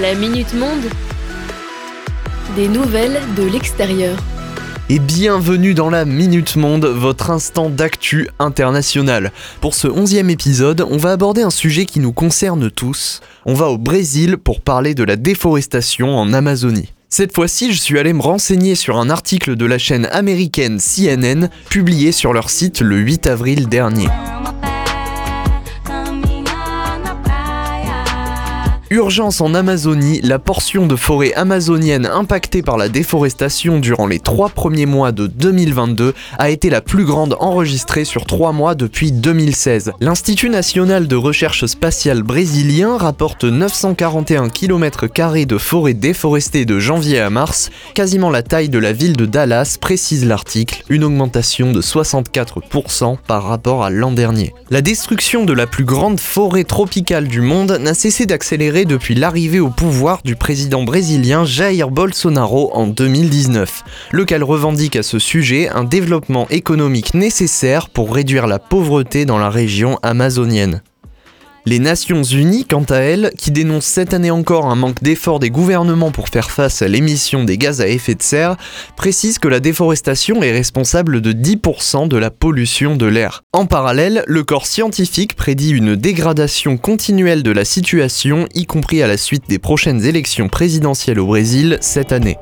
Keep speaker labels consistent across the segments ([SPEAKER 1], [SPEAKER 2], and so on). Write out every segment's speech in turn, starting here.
[SPEAKER 1] La Minute Monde. Des nouvelles de l'extérieur.
[SPEAKER 2] Et bienvenue dans la Minute Monde, votre instant d'actu international. Pour ce onzième épisode, on va aborder un sujet qui nous concerne tous. On va au Brésil pour parler de la déforestation en Amazonie. Cette fois-ci, je suis allé me renseigner sur un article de la chaîne américaine CNN publié sur leur site le 8 avril dernier. Urgence en Amazonie, la portion de forêt amazonienne impactée par la déforestation durant les trois premiers mois de 2022 a été la plus grande enregistrée sur trois mois depuis 2016. L'Institut national de recherche spatiale brésilien rapporte 941 km de forêt déforestée de janvier à mars, quasiment la taille de la ville de Dallas, précise l'article, une augmentation de 64% par rapport à l'an dernier. La destruction de la plus grande forêt tropicale du monde n'a cessé d'accélérer depuis l'arrivée au pouvoir du président brésilien Jair Bolsonaro en 2019, lequel revendique à ce sujet un développement économique nécessaire pour réduire la pauvreté dans la région amazonienne. Les Nations Unies, quant à elles, qui dénoncent cette année encore un manque d'efforts des gouvernements pour faire face à l'émission des gaz à effet de serre, précisent que la déforestation est responsable de 10% de la pollution de l'air. En parallèle, le corps scientifique prédit une dégradation continuelle de la situation, y compris à la suite des prochaines élections présidentielles au Brésil cette année.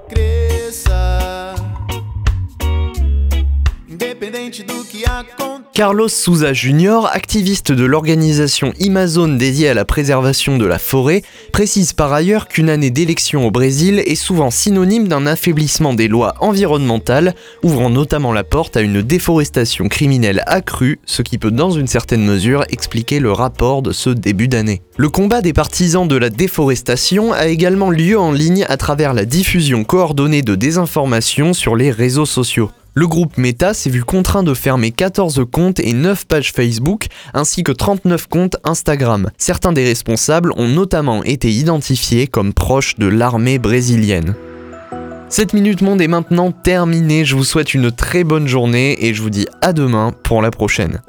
[SPEAKER 2] Carlos Souza Jr., activiste de l'organisation Amazon dédiée à la préservation de la forêt, précise par ailleurs qu'une année d'élection au Brésil est souvent synonyme d'un affaiblissement des lois environnementales, ouvrant notamment la porte à une déforestation criminelle accrue, ce qui peut dans une certaine mesure expliquer le rapport de ce début d'année. Le combat des partisans de la déforestation a également lieu en ligne à travers la diffusion coordonnée de désinformation sur les réseaux sociaux. Le groupe Meta s'est vu contraint de fermer 14 comptes et 9 pages Facebook, ainsi que 39 comptes Instagram. Certains des responsables ont notamment été identifiés comme proches de l'armée brésilienne. Cette Minute Monde est maintenant terminée, je vous souhaite une très bonne journée et je vous dis à demain pour la prochaine.